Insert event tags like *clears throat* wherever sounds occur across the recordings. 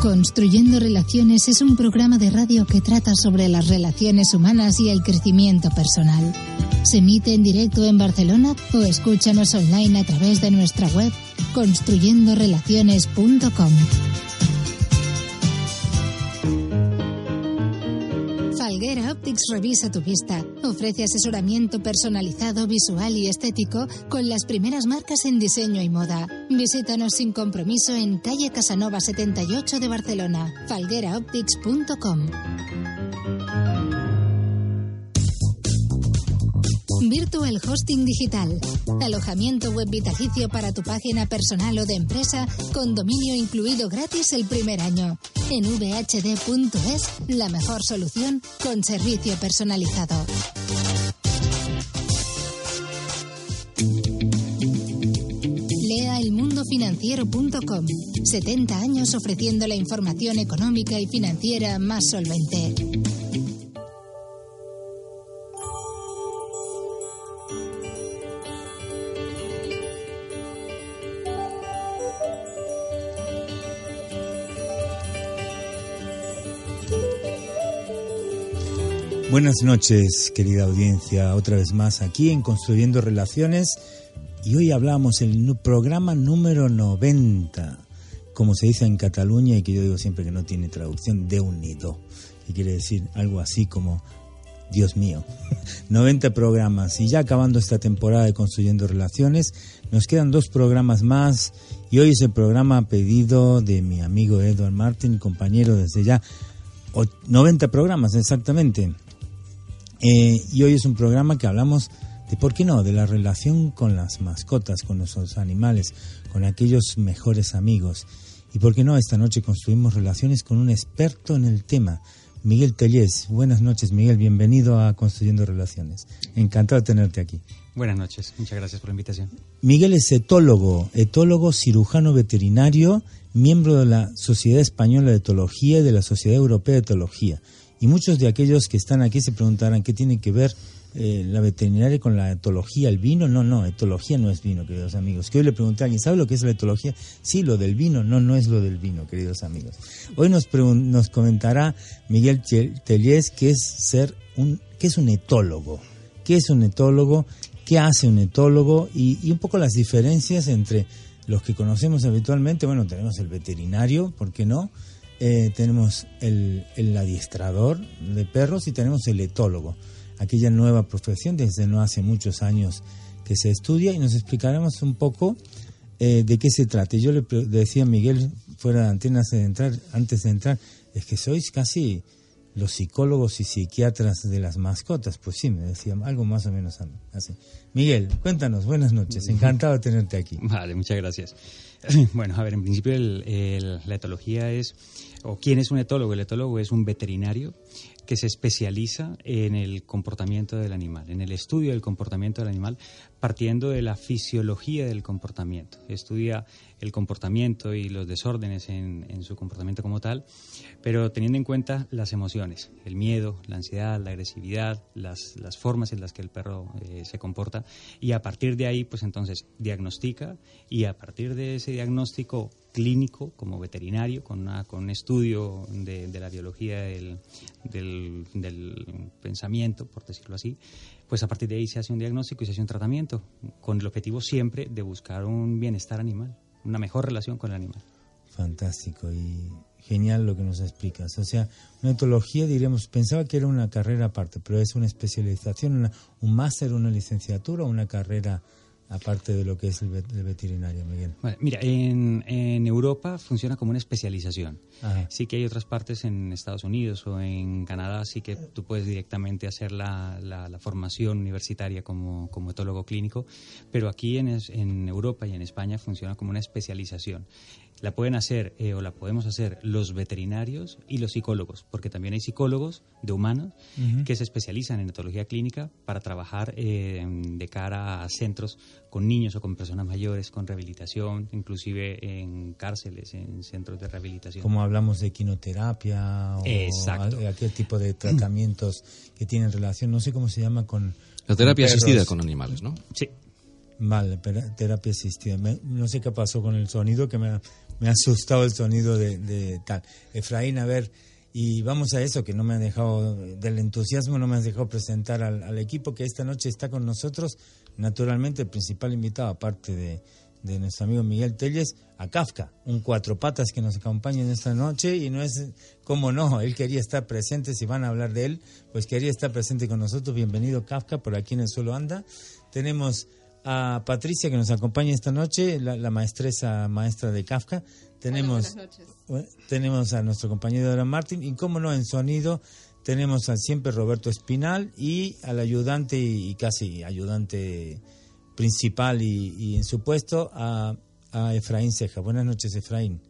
Construyendo Relaciones es un programa de radio que trata sobre las relaciones humanas y el crecimiento personal. Se emite en directo en Barcelona o escúchanos online a través de nuestra web construyendorelaciones.com. Falguera Optics revisa tu vista. Ofrece asesoramiento personalizado, visual y estético con las primeras marcas en diseño y moda. Visítanos sin compromiso en calle Casanova 78 de Barcelona. falgueraoptics.com. Virtual Hosting Digital. Alojamiento web vitalicio para tu página personal o de empresa con dominio incluido gratis el primer año. En vhd.es, la mejor solución con servicio personalizado. Elmundofinanciero.com. 70 años ofreciendo la información económica y financiera más solvente. Buenas noches, querida audiencia, otra vez más aquí en Construyendo Relaciones y hoy hablamos el programa número 90, como se dice en Cataluña y que yo digo siempre que no tiene traducción, de unido, que quiere decir algo así como, Dios mío, *laughs* 90 programas y ya acabando esta temporada de Construyendo Relaciones, nos quedan dos programas más y hoy es el programa pedido de mi amigo Edward Martin, compañero desde ya 90 programas exactamente. Eh, y hoy es un programa que hablamos de, ¿por qué no?, de la relación con las mascotas, con nuestros animales, con aquellos mejores amigos. Y por qué no, esta noche construimos relaciones con un experto en el tema, Miguel Tellés. Buenas noches, Miguel, bienvenido a Construyendo Relaciones. Encantado de tenerte aquí. Buenas noches, muchas gracias por la invitación. Miguel es etólogo, etólogo cirujano veterinario, miembro de la Sociedad Española de Etología y de la Sociedad Europea de Etología. Y muchos de aquellos que están aquí se preguntarán qué tiene que ver eh, la veterinaria con la etología, el vino. No, no, etología no es vino, queridos amigos. Que hoy le pregunté a alguien, ¿sabe lo que es la etología? Sí, lo del vino. No, no es lo del vino, queridos amigos. Hoy nos, nos comentará Miguel Tellés qué es ser un, qué es un etólogo. ¿Qué es un etólogo? ¿Qué hace un etólogo? Y, y un poco las diferencias entre los que conocemos habitualmente. Bueno, tenemos el veterinario, ¿por qué no? Eh, tenemos el, el, adiestrador de perros y tenemos el etólogo, aquella nueva profesión desde no hace muchos años que se estudia y nos explicaremos un poco eh, de qué se trata. Yo le decía a Miguel fuera de antenas de antes de entrar, es que sois casi los psicólogos y psiquiatras de las mascotas. Pues sí, me decía algo más o menos así. Miguel, cuéntanos, buenas noches, encantado de tenerte aquí. Vale, muchas gracias. Bueno, a ver, en principio la etología es, o quién es un etólogo. El etólogo es un veterinario que se especializa en el comportamiento del animal, en el estudio del comportamiento del animal, partiendo de la fisiología del comportamiento. Estudia el comportamiento y los desórdenes en, su comportamiento como tal, pero teniendo en cuenta las emociones, el miedo, la ansiedad, la agresividad, las, formas en las que el perro eh, se comporta, y a partir de ahí, pues entonces diagnostica y a partir de ese diagnóstico clínico como veterinario, con, una, con un estudio de, la biología del, del, pensamiento, por decirlo así, pues a partir de ahí se hace un diagnóstico y se hace un tratamiento, con el objetivo siempre de buscar un bienestar animal, una mejor relación con el animal. Fantástico y genial lo que nos explicas. O sea, una etología, diríamos, pensaba que era una carrera aparte, pero es una especialización, un máster, una licenciatura, una carrera aparte de lo que es el, veterinario, Miguel? mira, en, en, Europa funciona como una especialización. Sí que hay otras partes en Estados Unidos o en Canadá, sí que tú puedes directamente hacer la, la, formación universitaria como, como, etólogo clínico, pero aquí en, en Europa y en España funciona como una especialización la pueden hacer eh, o la podemos hacer los veterinarios y los psicólogos, porque también hay psicólogos de humanos que se especializan en etología clínica para trabajar eh, de cara a centros con niños o con personas mayores, con rehabilitación, inclusive en cárceles, en centros de rehabilitación. Como hablamos de quinoterapia o aquel tipo de tratamientos que tienen relación, no sé cómo se llama con... La terapia asistida con animales, ¿no? Sí. Vale, terapia asistida. no sé qué pasó con el sonido, que me ha, me ha asustado el sonido de, tal. Efraín, a ver, y vamos a eso, que no me ha dejado, del entusiasmo no me has dejado presentar al, equipo que esta noche está con nosotros. Naturalmente, el principal invitado, aparte de, de nuestro amigo Miguel Telles, a Kafka, un cuatro patas que nos acompaña en esta noche y no es como no, él quería estar presente, si van a hablar de él, pues quería estar presente con nosotros. Bienvenido Kafka, por aquí en el suelo anda. Tenemos a Patricia que nos acompaña esta noche, la, maestresa maestra de Kafka. Tenemos, tenemos a nuestro compañero Abraham Martín y, como no, en sonido tenemos al siempre Roberto Espinal y al ayudante y, casi ayudante principal y, en su puesto a, Efraín Ceja. Buenas noches, Efraín.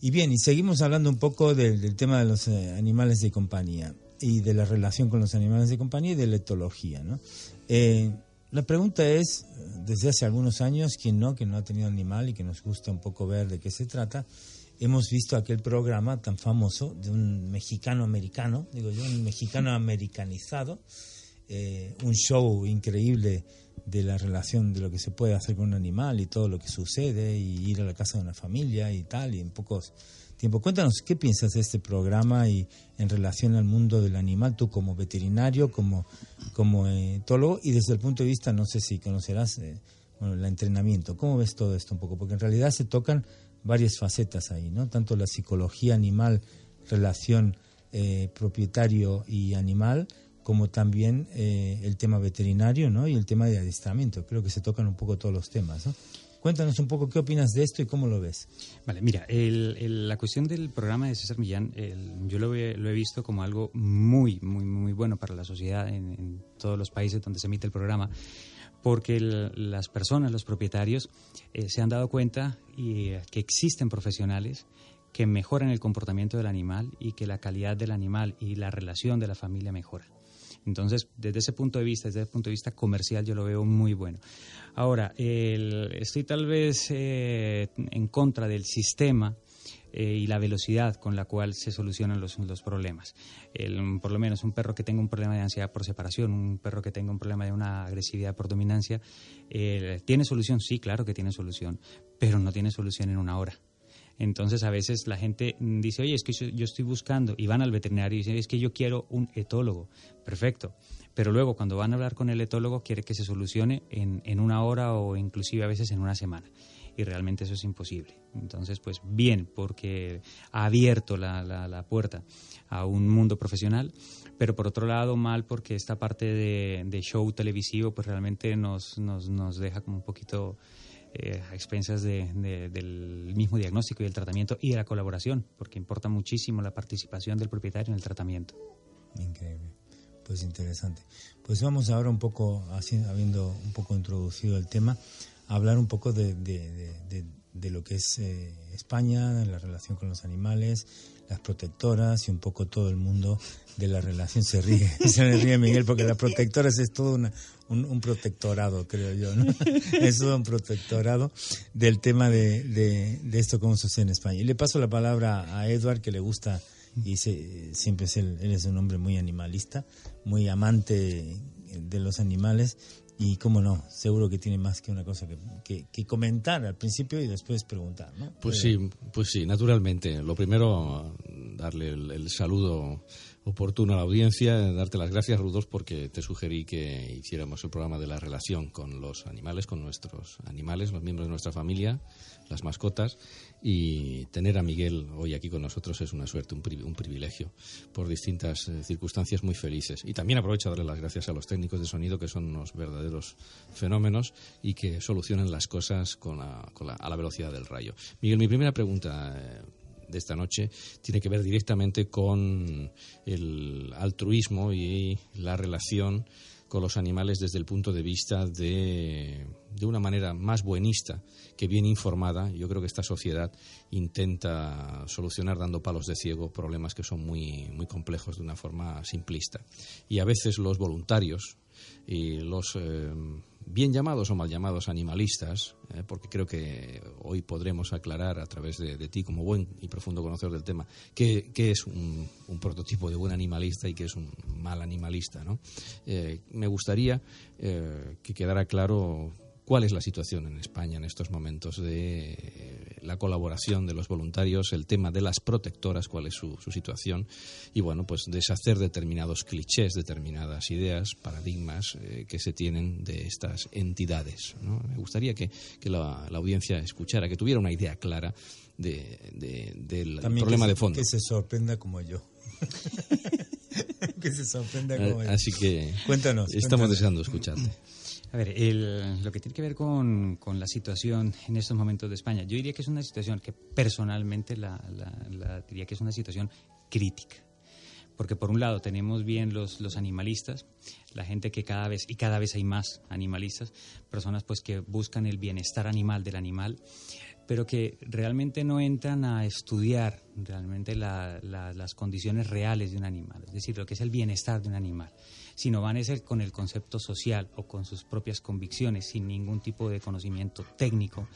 Y bien, y seguimos hablando un poco del, tema de los eh, animales de compañía y de la relación con los animales de compañía y de la etología. ¿no? Eh, la pregunta es, desde hace algunos años, quien no, que no ha tenido animal y que nos gusta un poco ver de qué se trata, hemos visto aquel programa tan famoso de un mexicano americano, digo yo, un mexicano americanizado, eh, un show increíble de la relación de lo que se puede hacer con un animal y todo lo que sucede y ir a la casa de una familia y tal, y en pocos tiempo. Cuéntanos, ¿qué piensas de este programa y en relación al mundo del animal, tú como veterinario, como, como etólogo y desde el punto de vista, no sé si conocerás, eh, bueno, el entrenamiento, ¿cómo ves todo esto un poco? Porque en realidad se tocan varias facetas ahí, ¿no? Tanto la psicología animal, relación eh, propietario y animal, como también eh, el tema veterinario, ¿no? Y el tema de adiestramiento. Creo que se tocan un poco todos los temas, ¿no? Cuéntanos un poco qué opinas de esto y cómo lo ves. Vale, mira, la cuestión del programa de César Millán, yo lo he, visto como algo muy, muy, muy bueno para la sociedad en, todos los países donde se emite el programa, porque las personas, los propietarios, eh, se han dado cuenta y, que existen profesionales que mejoran el comportamiento del animal y que la calidad del animal y la relación de la familia mejora. Entonces, desde ese punto de vista, desde el punto de vista comercial, yo lo veo muy bueno. Ahora, estoy tal vez eh, en contra del sistema eh, y la velocidad con la cual se solucionan los, problemas. por lo menos un perro que tenga un problema de ansiedad por separación, un perro que tenga un problema de una agresividad por dominancia, ¿tiene solución? Sí, claro que tiene solución, pero no tiene solución en una hora. Entonces a veces la gente dice, oye, es que yo, estoy buscando, y van al veterinario y dicen, es que yo quiero un etólogo. Perfecto. Pero luego cuando van a hablar con el etólogo quiere que se solucione en, en una hora o inclusive a veces en una semana. Y realmente eso es imposible. Entonces, pues bien, porque ha abierto la, la, puerta a un mundo profesional, pero por otro lado mal porque esta parte de, de show televisivo pues realmente nos, nos, nos deja como un poquito eh, a expensas del mismo diagnóstico y el tratamiento y de la colaboración, porque importa muchísimo la participación del propietario en el tratamiento. Increíble, pues interesante. Pues vamos ahora un poco, habiendo un poco introducido el tema, a hablar un poco de, de, lo que es eh, España, la relación con los animales, las protectoras y un poco todo el mundo de la relación. Se ríe, *laughs* se ríe Miguel, porque las protectoras es todo una, un, protectorado, creo yo, ¿no? *laughs* es todo un protectorado del tema de, de, esto, cómo sucede en España. Y le paso la palabra a Edward, que le gusta, y siempre es él, él es un hombre muy animalista, muy amante de los animales, y cómo no, seguro que tiene más que una cosa que, que, comentar al principio y después preguntar, ¿no? Pues sí, pues sí, naturalmente. Lo primero, darle el, saludo oportuno a la audiencia, darte las gracias, Rudolf, porque te sugerí que hiciéramos el programa de la relación con los animales, con nuestros animales, los miembros de nuestra familia, las mascotas, y tener a Miguel hoy aquí con nosotros es una suerte, un, privilegio, por distintas eh, circunstancias muy felices. Y también aprovecho a darle las gracias a los técnicos de sonido, que son unos verdaderos fenómenos y que solucionan las cosas con a la velocidad del rayo. Miguel, mi primera pregunta eh, de esta noche tiene que ver directamente con el altruismo y la relación con los animales desde el punto de vista de, de una manera más buenista que bien informada. Yo creo que esta sociedad intenta solucionar dando palos de ciego problemas que son muy, muy complejos de una forma simplista. Y a veces los voluntarios y los eh, bien llamados o mal llamados animalistas, eh, porque creo que hoy podremos aclarar a través de, ti, como buen y profundo conocedor del tema, qué, es un, prototipo de buen animalista y qué es un mal animalista. ¿no? Eh, me gustaría que quedara claro cuál es la situación en España en estos momentos de eh, la colaboración de los voluntarios, el tema de las protectoras, cuál es su, situación y bueno, pues deshacer determinados clichés, determinadas ideas, paradigmas eh, que se tienen de estas entidades. Me gustaría que, la, audiencia escuchara, que tuviera una idea clara del problema de fondo. Que se sorprenda como yo. *laughs* que se sorprenda como yo. Así que cuéntanos. Estamos deseando escucharte. A ver, lo que tiene que ver con, la situación en estos momentos de España, yo diría que es una situación que personalmente la, diría que es una situación crítica. Porque por un lado tenemos bien los, los animalistas, la gente que cada vez, y cada vez hay más animalistas, personas pues que buscan el bienestar animal del animal, pero que realmente no entran a estudiar realmente las condiciones reales de un animal, es decir, lo que es el bienestar de un animal sino van a ser con el concepto social o con sus propias convicciones, sin ningún tipo de conocimiento técnico.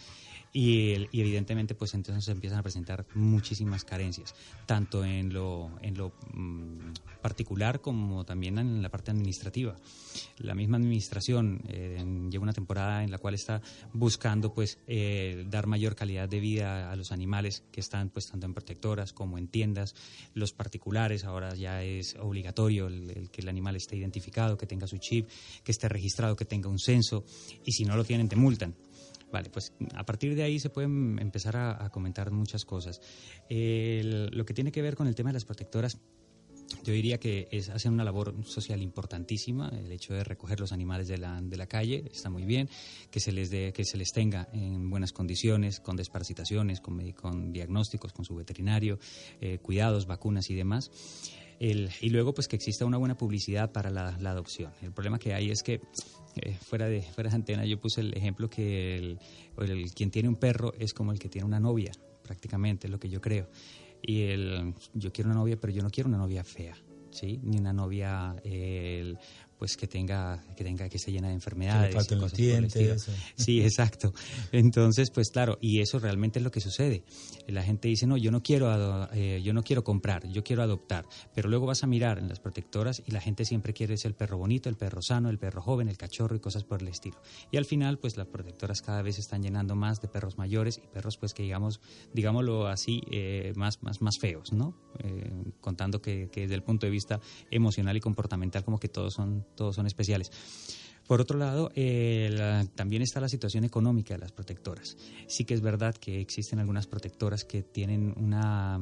Y, evidentemente pues entonces se empiezan a presentar muchísimas carencias, tanto en lo, en lo mm, particular como también en la parte administrativa. La misma administración eh, lleva una temporada en la cual está buscando pues eh, dar mayor calidad de vida a los animales que están pues tanto en protectoras como en tiendas, los particulares ahora ya es obligatorio el que el animal esté identificado, que tenga su chip, que esté registrado, que tenga un censo y si no lo tienen te multan. Vale, pues a partir de ahí se pueden empezar a, comentar muchas cosas. lo que tiene que ver con el tema de las protectoras, yo diría que es, hacen una labor social importantísima. El hecho de recoger los animales de la, de la calle está muy bien, que se les de, que se les tenga en buenas condiciones, con desparasitaciones, con, con diagnósticos, con su veterinario, eh, cuidados, vacunas y demás. El, y luego, pues que exista una buena publicidad para la, la adopción. El problema que hay es que eh, fuera, de, fuera de antena yo puse el ejemplo que el, quien tiene un perro es como el que tiene una novia, prácticamente, es lo que yo creo. Y el, yo quiero una novia, pero yo no quiero una novia fea. ¿sí? ni una novia pues que tenga que tenga que se llena de enfermedades que los dientes sí *laughs* exacto. Entonces pues claro y eso realmente es lo que sucede. La gente dice no yo no quiero eh, yo no quiero comprar yo quiero adoptar pero luego vas a mirar en las protectoras y la gente siempre quiere ser el perro bonito el perro sano el perro joven el cachorro y cosas por el estilo. Y al final pues las protectoras cada vez están llenando más de perros mayores y perros pues que digamos digámoslo así eh, más más más feos no eh, contando que, que desde el punto de vista emocional y comportamental como que todos son todos son especiales. Por otro lado, también está la situación económica de las protectoras. Sí que es verdad que existen algunas protectoras que tienen una,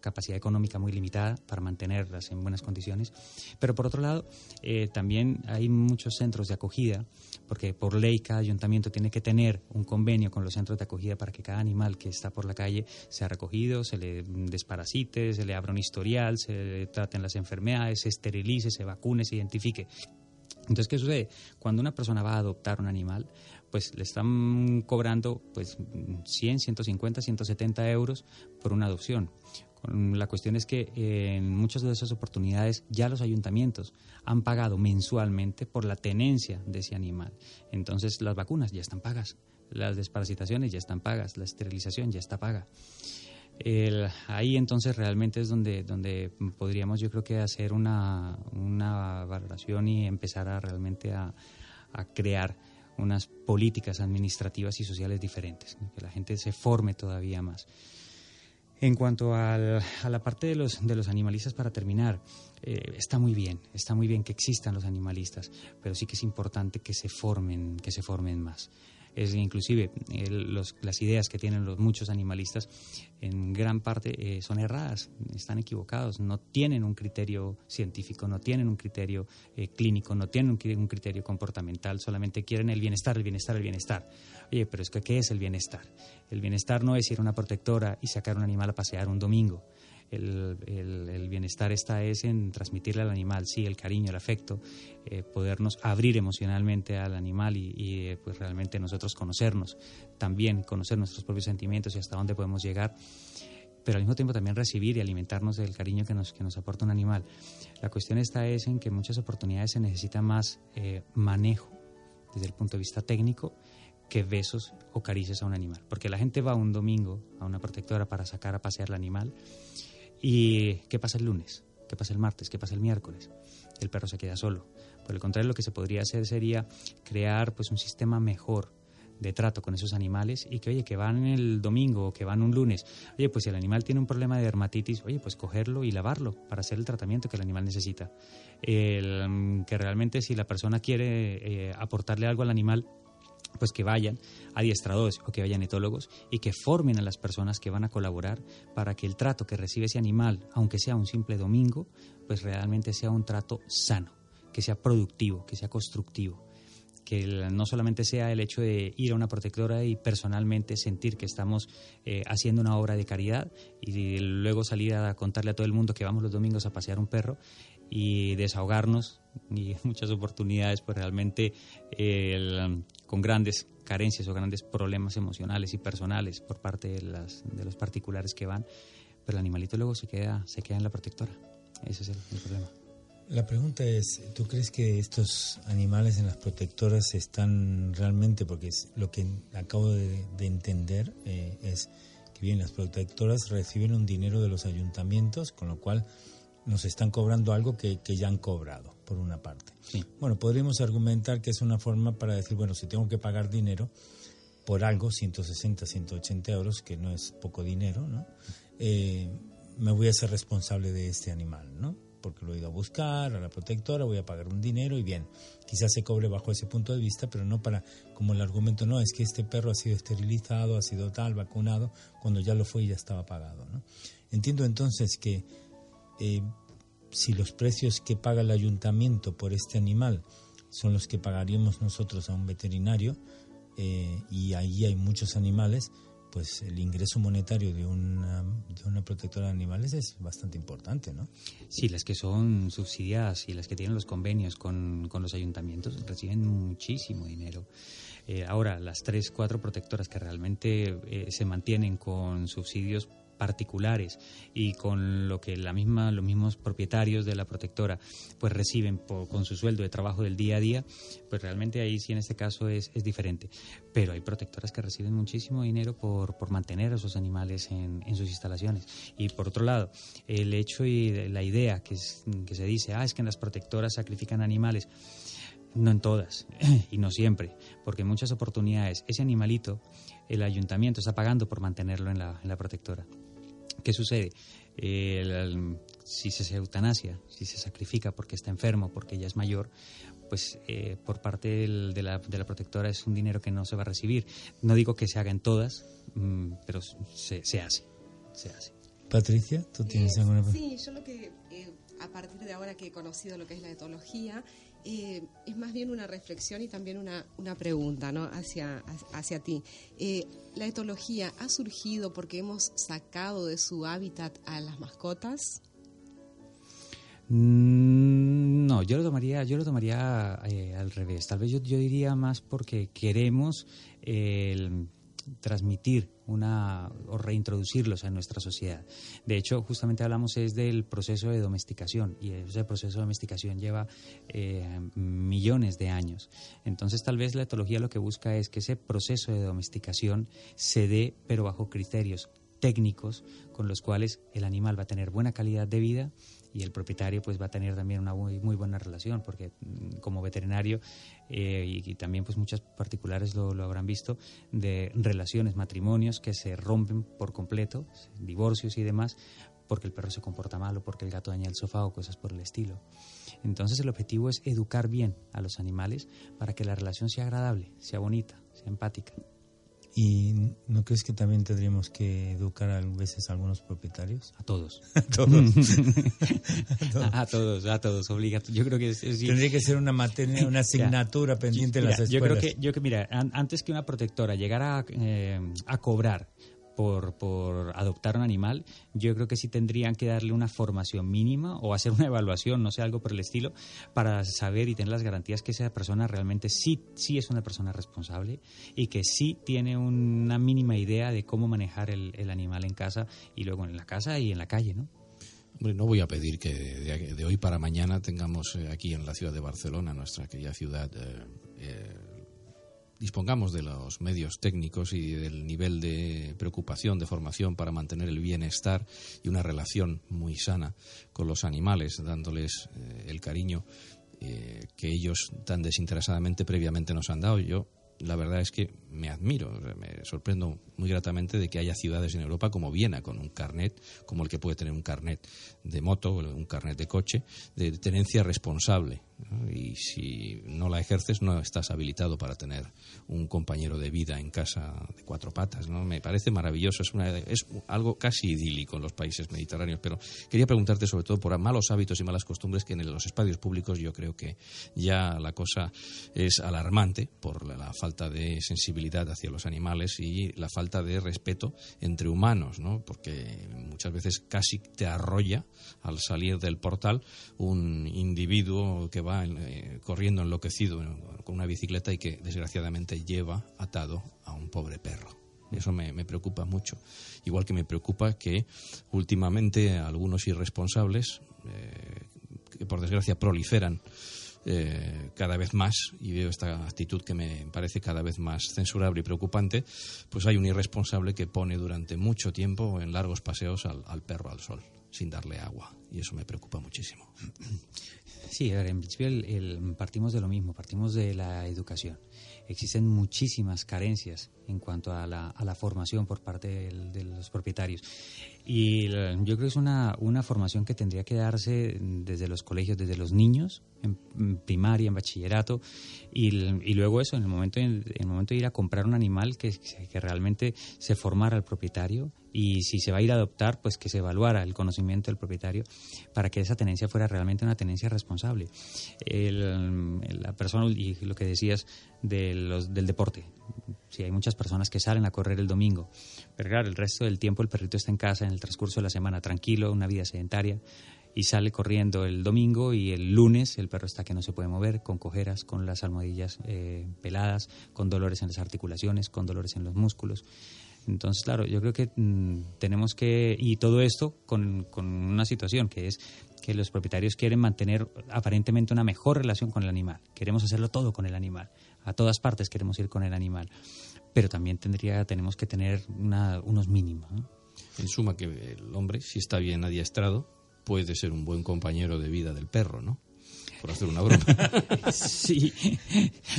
capacidad económica muy limitada para mantenerlas en buenas condiciones, pero por otro lado, eh, también hay muchos centros de acogida, porque por ley cada ayuntamiento tiene que tener un convenio con los centros de acogida para que cada animal que está por la calle sea recogido, se le desparasite, se le abra un historial, se traten las enfermedades, se esterilice, se vacune, se identifique. Entonces, ¿qué sucede? Cuando una persona va a adoptar un animal, pues le están cobrando pues 100, 150, 170 euros por una adopción. La cuestión es que en muchas de esas oportunidades ya los ayuntamientos han pagado mensualmente por la tenencia de ese animal. Entonces las vacunas ya están pagas, las desparasitaciones ya están pagas, la esterilización ya está paga ahí entonces realmente es donde, donde podríamos yo creo que hacer una, una valoración y empezar a realmente a, crear unas políticas administrativas y sociales diferentes, que la gente se forme todavía más. En cuanto a la parte de los, de los animalistas, para terminar, eh, está muy bien, está muy bien que existan los animalistas, pero sí que es importante que se formen, que se formen más es inclusive las ideas que tienen los muchos animalistas en gran parte eh, son erradas, están equivocados, no tienen un criterio científico, no tienen un criterio eh, clínico, no tienen un, criterio comportamental, solamente quieren el bienestar, el bienestar, el bienestar. Oye, pero es que ¿qué es el bienestar? El bienestar no es ir a una protectora y sacar un animal a pasear un domingo el, bienestar está es en transmitirle al animal, sí, el cariño, el afecto, eh, podernos abrir emocionalmente al animal y, eh, pues realmente nosotros conocernos, también conocer nuestros propios sentimientos y hasta dónde podemos llegar pero al mismo tiempo también recibir y alimentarnos del cariño que nos, que nos aporta un animal. La cuestión está es en que muchas oportunidades se necesita más eh, manejo desde el punto de vista técnico que besos o caricias a un animal. Porque la gente va un domingo a una protectora para sacar a pasear al animal ¿Y qué pasa el lunes? ¿Qué pasa el martes? ¿Qué pasa el miércoles? El perro se queda solo. Por el contrario, lo que se podría hacer sería crear pues un sistema mejor de trato con esos animales y que, oye, que van el domingo o que van un lunes, oye, pues si el animal tiene un problema de dermatitis, oye, pues cogerlo y lavarlo para hacer el tratamiento que el animal necesita. El, que realmente si la persona quiere eh, aportarle algo al animal, pues que vayan adiestradores o que vayan etólogos y que formen a las personas que van a colaborar para que el trato que recibe ese animal, aunque sea un simple domingo, pues realmente sea un trato sano, que sea productivo, que sea constructivo que no solamente sea el hecho de ir a una protectora y personalmente sentir que estamos eh, haciendo una obra de caridad y luego salir a contarle a todo el mundo que vamos los domingos a pasear un perro y desahogarnos y *laughs* muchas oportunidades pues realmente con grandes carencias o grandes problemas emocionales y personales por parte de, las, de los particulares que van, pero el animalito luego se queda, se queda en la protectora. Ese es el, problema. La pregunta es, ¿tú crees que estos animales en las protectoras están realmente, porque lo que acabo de, entender eh, es que bien las protectoras reciben un dinero de los ayuntamientos, con lo cual nos están cobrando algo que, que ya han cobrado, por una parte. Bueno, podríamos argumentar que es una forma para decir, bueno, si tengo que pagar dinero por algo, 160, 180 euros, que no es poco dinero, ¿no? Eh, me voy a ser responsable de este animal, ¿no? Porque lo he ido a buscar a la protectora, voy a pagar un dinero y bien, quizás se cobre bajo ese punto de vista, pero no para, como el argumento no, es que este perro ha sido esterilizado, ha sido tal, vacunado, cuando ya lo fue y ya estaba pagado, ¿no? Entiendo entonces que eh, si los precios que paga el ayuntamiento por este animal son los que pagaríamos nosotros a un veterinario, eh, y ahí hay muchos animales, pues el ingreso monetario de una, de una protectora de animales es bastante importante, ¿no? Sí, las que son subsidiadas y las que tienen los convenios con, los ayuntamientos reciben muchísimo dinero. Eh, ahora, las tres, cuatro protectoras que realmente se mantienen con subsidios particulares y con lo que la misma, los mismos propietarios de la protectora pues reciben con su sueldo de trabajo del día a día, pues realmente ahí sí en este caso es, es diferente. Pero hay protectoras que reciben muchísimo dinero por, por mantener a esos animales en, en, sus instalaciones. Y por otro lado, el hecho y la idea que, que se dice, ah, es que en las protectoras sacrifican animales. No en todas *clears throat* y no siempre, porque en muchas oportunidades ese animalito el ayuntamiento está pagando por mantenerlo en la, en la protectora. ¿Qué sucede? si se eutanasia, si se sacrifica porque está enfermo, porque ya es mayor, pues eh, por parte de, la, de, la, protectora es un dinero que no se va a recibir. No digo que se haga en todas, mm, pero se, se, hace, se hace. Patricia, ¿tú tienes eh, alguna Sí, yo lo que, eh, a partir de ahora que he conocido lo que es la etología, es más bien una reflexión y también una, una pregunta ¿no? hacia, hacia ti. Eh, ¿La etología ha surgido porque hemos sacado de su hábitat a las mascotas? Mm, no, yo lo tomaría, yo lo tomaría eh, al revés. Tal vez yo, yo diría más porque queremos el transmitir una o reintroducirlos en nuestra sociedad. De hecho, justamente hablamos es del proceso de domesticación y ese proceso de domesticación lleva eh, millones de años. Entonces, tal vez la etología lo que busca es que ese proceso de domesticación se dé, pero bajo criterios técnicos con los cuales el animal va a tener buena calidad de vida y el propietario pues va a tener también una muy, muy buena relación porque mm, como veterinario eh, y, también pues muchas particulares lo, lo, habrán visto de relaciones matrimonios que se rompen por completo divorcios y demás porque el perro se comporta mal o porque el gato daña el sofá o cosas por el estilo. Entonces el objetivo es educar bien a los animales para que la relación sea agradable sea bonita sea empática ¿Y no crees que también tendríamos que educar a veces a algunos propietarios? A todos. *laughs* a *laughs* todos. a todos, a todos, obligatorio. Yo creo que tendría que ser una materia, una *laughs* asignatura pendiente en las escuelas. Yo creo que, yo que mira, antes que una protectora llegara a, eh, a cobrar por, por, adoptar un animal, yo creo que sí tendrían que darle una formación mínima o hacer una evaluación, no sé, algo por el estilo, para saber y tener las garantías que esa persona realmente sí, sí es una persona responsable y que sí tiene una mínima idea de cómo manejar el, el animal en casa y luego en la casa y en la calle, ¿no? Hombre, no voy a pedir que de, hoy para mañana tengamos eh, aquí en la ciudad de Barcelona, nuestra querida ciudad, eh, eh, dispongamos de los medios técnicos y del nivel de preocupación, de formación para mantener el bienestar y una relación muy sana con los animales, dándoles eh, el cariño eh, que ellos tan desinteresadamente previamente nos han dado. Yo la verdad es que me admiro, me sorprendo muy gratamente de que haya ciudades en Europa como Viena con un carnet, como el que puede tener un carnet de moto un carnet de coche, de tenencia responsable. Y si no la ejerces, no estás habilitado para tener un compañero de vida en casa de cuatro patas. ¿no? Me parece maravilloso, es, una, es algo casi idílico en los países mediterráneos. Pero quería preguntarte sobre todo por malos hábitos y malas costumbres que en los espacios públicos yo creo que ya la cosa es alarmante por la falta de sensibilidad hacia los animales y la falta de respeto entre humanos, ¿no? porque muchas veces casi te arrolla al salir del portal un individuo que va eh, corriendo enloquecido con una bicicleta y que desgraciadamente lleva atado a un pobre perro. Eso me, preocupa mucho. Igual que me preocupa que últimamente algunos irresponsables, eh, que por desgracia proliferan eh, cada vez más, y veo esta actitud que me parece cada vez más censurable y preocupante, pues hay un irresponsable que pone durante mucho tiempo en largos paseos al, perro al sol, sin darle agua, y eso me preocupa muchísimo. Sí, en principio partimos de lo mismo, partimos de la educación. Existen muchísimas carencias en cuanto a la, a formación por parte de los propietarios. Y yo creo que es una formación que tendría que darse desde los colegios, desde los niños, en, primaria, en bachillerato, y, luego eso, en el, momento, en el momento de ir a comprar un animal, que, que realmente se formara el propietario y si se va a ir a adoptar, pues que se evaluara el conocimiento del propietario para que esa tenencia fuera realmente una tenencia responsable. la persona, y lo que decías de del deporte, si hay muchas personas que salen a correr el domingo, pero claro, el resto del tiempo el perrito está en casa en el transcurso de la semana tranquilo, una vida sedentaria, y sale corriendo el domingo y el lunes el perro está que no se puede mover, con cojeras, con las almohadillas eh, peladas, con dolores en las articulaciones, con dolores en los músculos. Entonces, claro, yo creo que mm, tenemos que, y todo esto con, con, una situación que es que los propietarios quieren mantener aparentemente una mejor relación con el animal. Queremos hacerlo todo con el animal. A todas partes queremos ir con el animal. Pero también tendría, tenemos que tener unos mínimos. En suma, que el hombre, si está bien adiestrado, puede ser un buen compañero de vida del perro, ¿no? Por hacer una broma. *laughs* sí,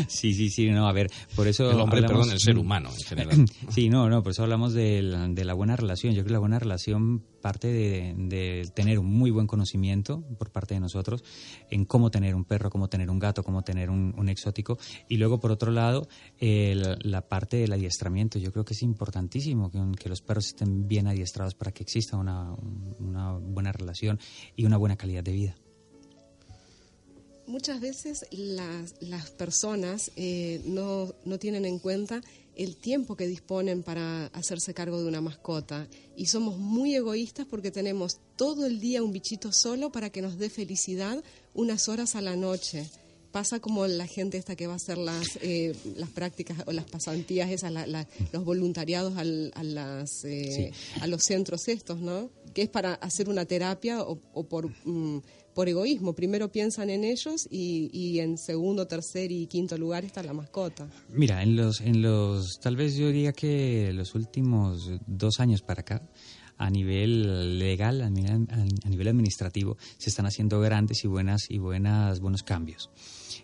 sí, sí, sí, no, a ver, por eso... El hombre, perdón, el ser humano en general. *clears throat* sí, no, no, por eso hablamos de la, de la buena relación. Yo creo que la buena relación parte de, tener un muy buen conocimiento por parte de nosotros en cómo tener un perro, cómo tener un gato, cómo tener un, exótico. Y luego, por otro lado, la parte del adiestramiento. Yo creo que es importantísimo que, que los perros estén bien adiestrados para que exista una, una buena relación y una buena calidad de vida muchas veces las, las personas eh, no, no tienen en cuenta el tiempo que disponen para hacerse cargo de una mascota y somos muy egoístas porque tenemos todo el día un bichito solo para que nos dé felicidad unas horas a la noche. Pasa como la gente esta que va a hacer las, eh, las prácticas o las pasantías, esas, los voluntariados al, a, las, eh, a los centros estos, ¿no? Que es para hacer una terapia o, por... Mm, por egoísmo. Primero piensan en ellos y, y, en segundo, tercer y quinto lugar está la mascota. Mira, en los, en los, tal vez yo diría que los últimos dos años para acá, a nivel legal, a nivel, a nivel administrativo, se están haciendo grandes y buenas y buenas buenos cambios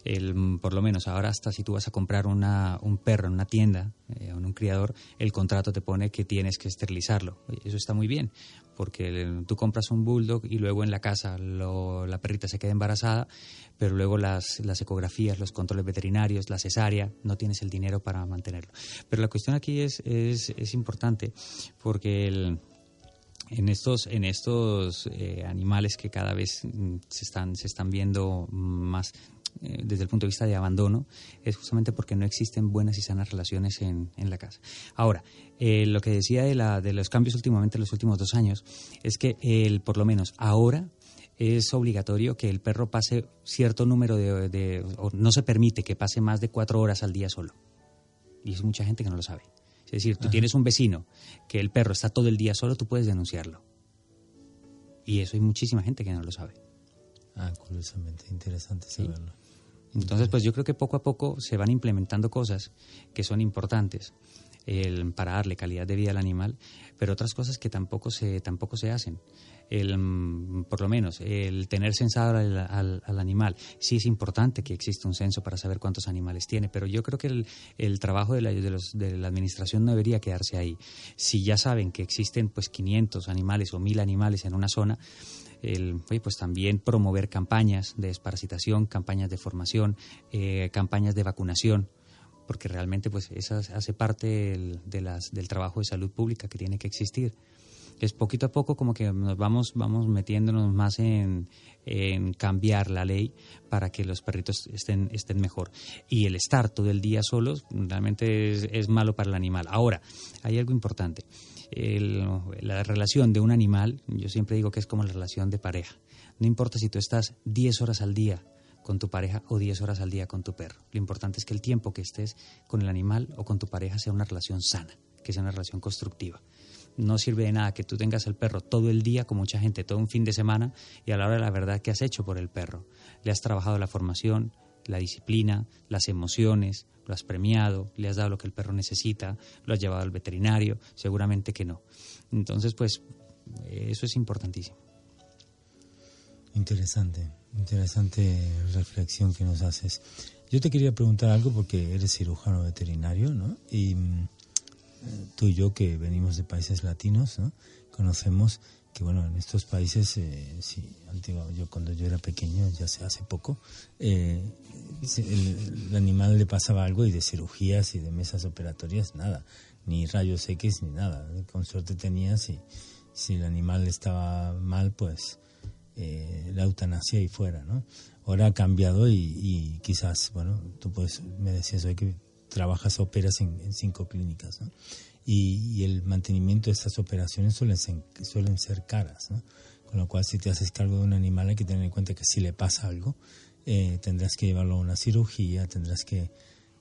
el, por lo menos ahora hasta si tú vas a comprar una, un perro en una tienda, eh, en un criador, el contrato te pone que tienes que esterilizarlo. Eso está muy bien, porque tú compras un bulldog y luego en la casa la perrita se queda embarazada, pero luego las, las ecografías, los controles veterinarios, la cesárea, no tienes el dinero para mantenerlo. Pero la cuestión aquí es, es, es importante, porque el en estos, en estos eh, animales que cada vez mm, se están, se están viendo más eh, desde el punto de vista de abandono es justamente porque no existen buenas y sanas relaciones en, en la casa. Ahora, eh, lo que decía de, la, de los cambios últimamente en los últimos dos años es que el, por lo menos ahora es obligatorio que el perro pase cierto número de, o no se permite que pase más de cuatro horas al día solo. Y es mucha gente que no lo sabe. Es decir, tú tienes un vecino que el perro está todo el día solo, tú puedes denunciarlo. Y eso hay muchísima gente que no lo sabe. Ah, curiosamente, interesante saberlo. Entonces, pues yo creo que poco a poco se van implementando cosas que son importantes el, para darle calidad de vida al animal, pero otras cosas que tampoco se, tampoco se hacen. El, por lo menos el tener censado al, animal. Sí es importante que exista un censo para saber cuántos animales tiene, pero yo creo que el, el trabajo de la, de, los, de la administración no debería quedarse ahí. Si ya saben que existen pues 500 animales o 1000 animales en una zona, el, pues también promover campañas de desparasitación, campañas de formación, eh, campañas de vacunación, porque realmente pues esa hace parte de las, del trabajo de salud pública que tiene que existir. Es poquito a poco como que nos vamos, vamos metiéndonos más en, en cambiar la ley para que los perritos estén, estén mejor. Y el estar todo el día solos realmente es, es malo para el animal. Ahora, hay algo importante la relación de un animal, yo siempre digo que es como la relación de pareja. No importa si tú estás 10 horas al día con tu pareja o 10 horas al día con tu perro. Lo importante es que el tiempo que estés con el animal o con tu pareja sea una relación sana, que sea una relación constructiva. No sirve de nada que tú tengas el perro todo el día, con mucha gente, todo un fin de semana, y a la hora de la verdad, ¿qué has hecho por el perro? Le has trabajado la formación, la disciplina, las emociones, lo has premiado, le has dado lo que el perro necesita, lo has llevado al veterinario, seguramente que no. Entonces, pues eso es importantísimo. Interesante, interesante reflexión que nos haces. Yo te quería preguntar algo porque eres cirujano veterinario, ¿no? Y mm, tú y yo que venimos de países latinos, ¿no? Conocemos que bueno, en estos países, eh, sí, yo cuando yo era pequeño, ya sé, hace poco, eh, el, animal le pasaba algo y de cirugías y de mesas operatorias, nada, ni rayos X ni nada. Con suerte tenías y si el animal estaba mal, pues eh, la eutanasia y fuera, ¿no? Ahora ha cambiado y, quizás, bueno, tú pues me decías hoy que trabajas, operas en, cinco clínicas, ¿no? y, el mantenimiento de estas operaciones suelen ser, suelen ser caras, ¿no? Con lo cual, si te haces cargo de un animal, hay que tener en cuenta que si le pasa algo, eh, tendrás que llevarlo a una cirugía, tendrás que,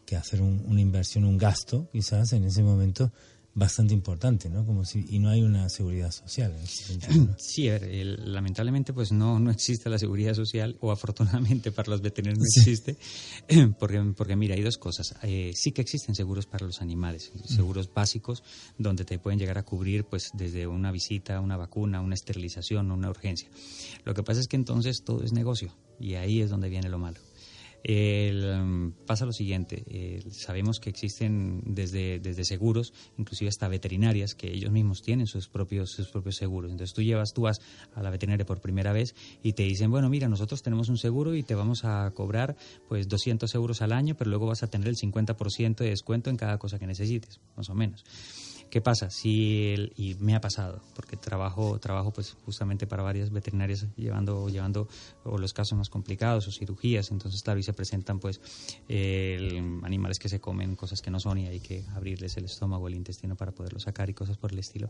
que hacer una inversión, un gasto, quizás en ese momento bastante importante, ¿no? Como si, y no hay una seguridad social. En Sí, a ver, lamentablemente pues no, no existe la seguridad social, o afortunadamente para los veterinarios no existe, *clears throat* porque, porque mira, hay dos cosas. Eh, sí que existen seguros para los animales, seguros básicos, donde te pueden llegar a cubrir pues desde una visita, una vacuna, una esterilización, una urgencia. Lo que pasa es que entonces todo es negocio, y ahí es donde viene lo malo. El, pasa lo siguiente, sabemos que existen desde, desde seguros, inclusive hasta veterinarias, que ellos mismos tienen sus propios, sus propios seguros. Entonces tú llevas, tú vas a la veterinaria por primera vez y te dicen, bueno, mira, nosotros tenemos un seguro y te vamos a cobrar pues 200 euros al año, pero luego vas a tener el 50% de descuento en cada cosa que necesites, más o menos. ¿Qué pasa? Si y me ha pasado, porque trabajo, trabajo pues justamente para varias veterinarias llevando, llevando o los casos más complicados o cirugías, entonces claro, y se presentan pues animales que se comen cosas que no son y hay que abrirles el estómago, el intestino para poderlo sacar y cosas por el estilo.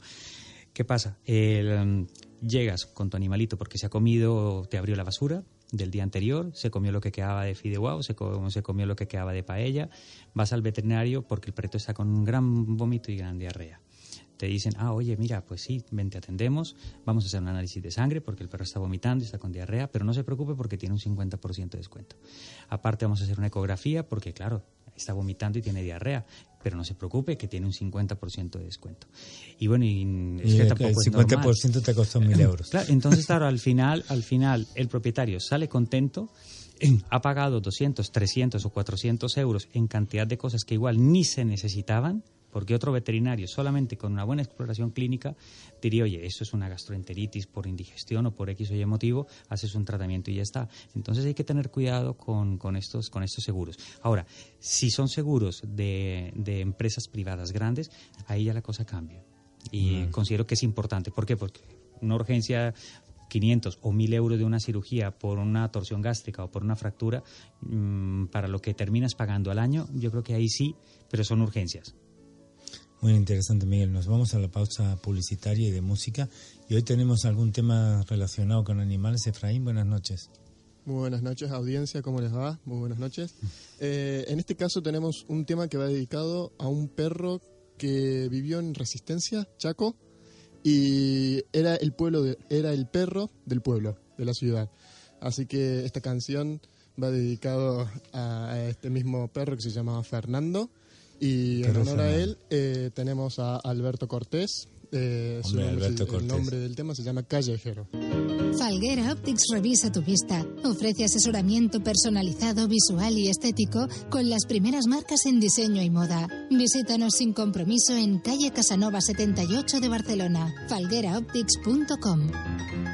¿Qué pasa? llegas con tu animalito porque se ha comido, te abrió la basura, del día anterior, se comió lo que quedaba de fideuá, se, se comió lo que quedaba de paella, vas al veterinario porque el perrito está con un gran vómito y gran diarrea. te dicen, ah, oye, mira, pues sí, ven, te atendemos, vamos a hacer un análisis de sangre porque el perro está vomitando y está con diarrea, pero no se preocupe porque tiene un 50% de descuento. Aparte vamos a hacer una ecografía porque, claro, está vomitando y tiene diarrea, pero no se preocupe que tiene un 50% de descuento. Y bueno, y es que tampoco el 50% te costó mil euros. Claro, entonces, claro, al final, al final el propietario sale contento ha pagado 200, 300 o 400 euros en cantidad de cosas que igual ni se necesitaban, porque otro veterinario solamente con una buena exploración clínica diría, oye, eso es una gastroenteritis por indigestión o por X o Y motivo, haces un tratamiento y ya está. Entonces hay que tener cuidado con, con estos, con estos seguros. Ahora, si son seguros de, de empresas privadas grandes, ahí ya la cosa cambia. Y considero que es importante. ¿Por qué? Porque una urgencia 500 o 1000 euros de una cirugía por una torsión gástrica o por una fractura, mm, para lo que terminas pagando al año, yo creo que ahí sí, pero son urgencias. Muy interesante, Miguel. Nos vamos a la pausa publicitaria y de música. Y hoy tenemos algún tema relacionado con animales. Efraín, buenas noches. Muy buenas noches, audiencia, ¿cómo les va? Muy buenas noches. Eh, en este caso tenemos un tema que va dedicado a un perro que vivió en Resistencia, Chaco, y era el pueblo, era el perro del pueblo, de la ciudad. Así que esta canción va dedicado a este mismo perro que se llamaba Fernando y en honor a él eh, tenemos a Alberto Cortés. Eh, el nombre del tema se llama Callejero. Falguera Optics revisa tu vista. Ofrece asesoramiento personalizado, visual y estético con las primeras marcas en diseño y moda. Visítanos sin compromiso en calle Casanova 78 de Barcelona. falgueraoptics.com.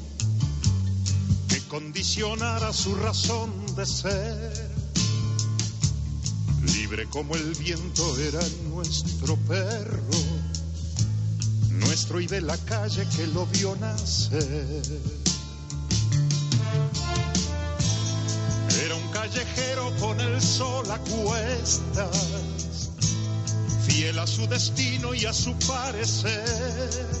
condicionara su razón de ser. Libre como el viento era nuestro perro, nuestro y de la calle que lo vio nacer. Era un callejero con el sol a cuestas, fiel a su destino y a su parecer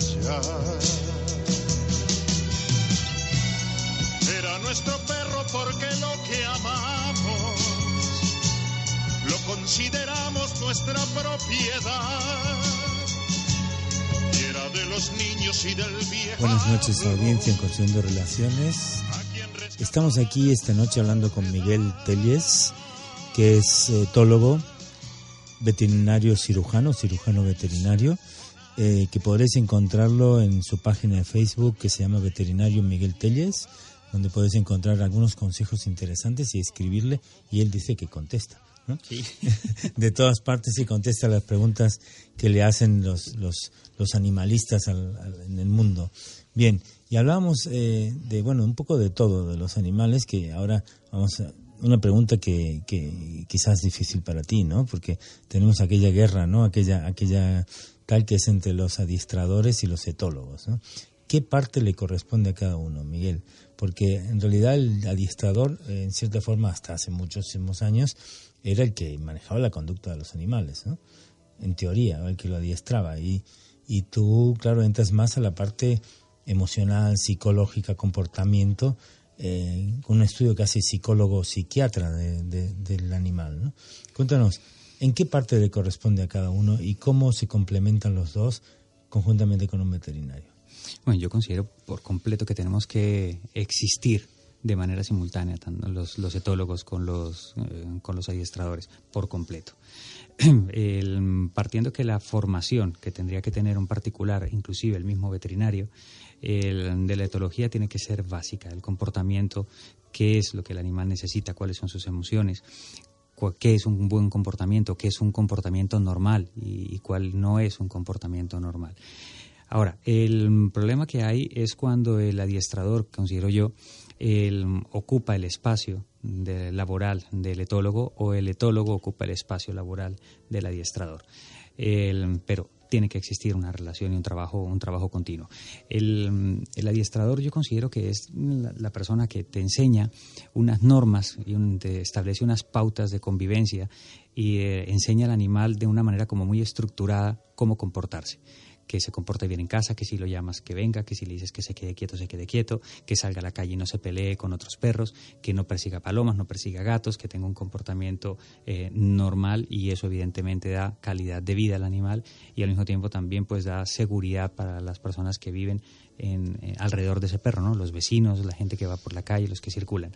Era nuestro perro porque lo que amamos lo consideramos nuestra propiedad. Y era de los niños y del viejo. Buenas noches, audiencia en de Relaciones. Estamos aquí esta noche hablando con Miguel Telles, que es etólogo veterinario cirujano, cirujano veterinario, eh, que podréis encontrarlo en su página de Facebook que se llama Veterinario Miguel Telles, donde podéis encontrar algunos consejos interesantes y escribirle, y él dice que contesta. *laughs* de todas partes y contesta las preguntas que le hacen los, los, los animalistas en el mundo. Bien, y hablábamos eh, de, bueno, un poco de todo, de los animales, que ahora vamos a, una pregunta que, que quizás es difícil para ti, ¿no? Porque tenemos aquella guerra, ¿no? Aquella, aquella que es entre los adiestradores y los etólogos. ¿Qué parte le corresponde a cada uno, Miguel? Porque en realidad el adiestrador, en cierta forma, hasta hace muchísimos años, era el que manejaba la conducta de los animales, ¿no? En teoría, el que lo adiestraba. Y, y tú, claro, entras más a la parte emocional, psicológica, comportamiento, eh, un estudio casi psicólogo-psiquiatra del animal. ¿no? Cuéntanos, ¿en qué parte le corresponde a cada uno y cómo se complementan los dos conjuntamente con un veterinario? Bueno, yo considero por completo que tenemos que existir de manera simultánea, tanto los, los etólogos con los, eh, con los adiestradores, por completo. *clears throat* El, partiendo que la formación que tendría que tener un particular, inclusive el mismo veterinario, el, de la etología tiene que ser básica, el comportamiento, qué es lo que el animal necesita, cuáles son sus emociones, qué es un buen comportamiento, qué es un comportamiento normal y, y cuál no es un comportamiento normal. Ahora, el problema que hay es cuando el adiestrador, considero yo, el, ocupa el espacio laboral del etólogo o el etólogo ocupa el espacio laboral del adiestrador. pero tiene que existir una relación y un trabajo, un trabajo continuo. El, adiestrador yo considero que es la, persona que te enseña unas normas y te establece unas pautas de convivencia y eh, enseña al animal de una manera como muy estructurada cómo comportarse que se comporte bien en casa, que si lo llamas que venga, que si le dices que se quede quieto, se quede quieto, que salga a la calle y no se pelee con otros perros, que no persiga palomas, no persiga gatos, que tenga un comportamiento eh, normal y eso evidentemente da calidad de vida al animal y al mismo tiempo también pues da seguridad para las personas que viven en, eh, alrededor de ese perro, ¿no? los vecinos, la gente que va por la calle, los que circulan.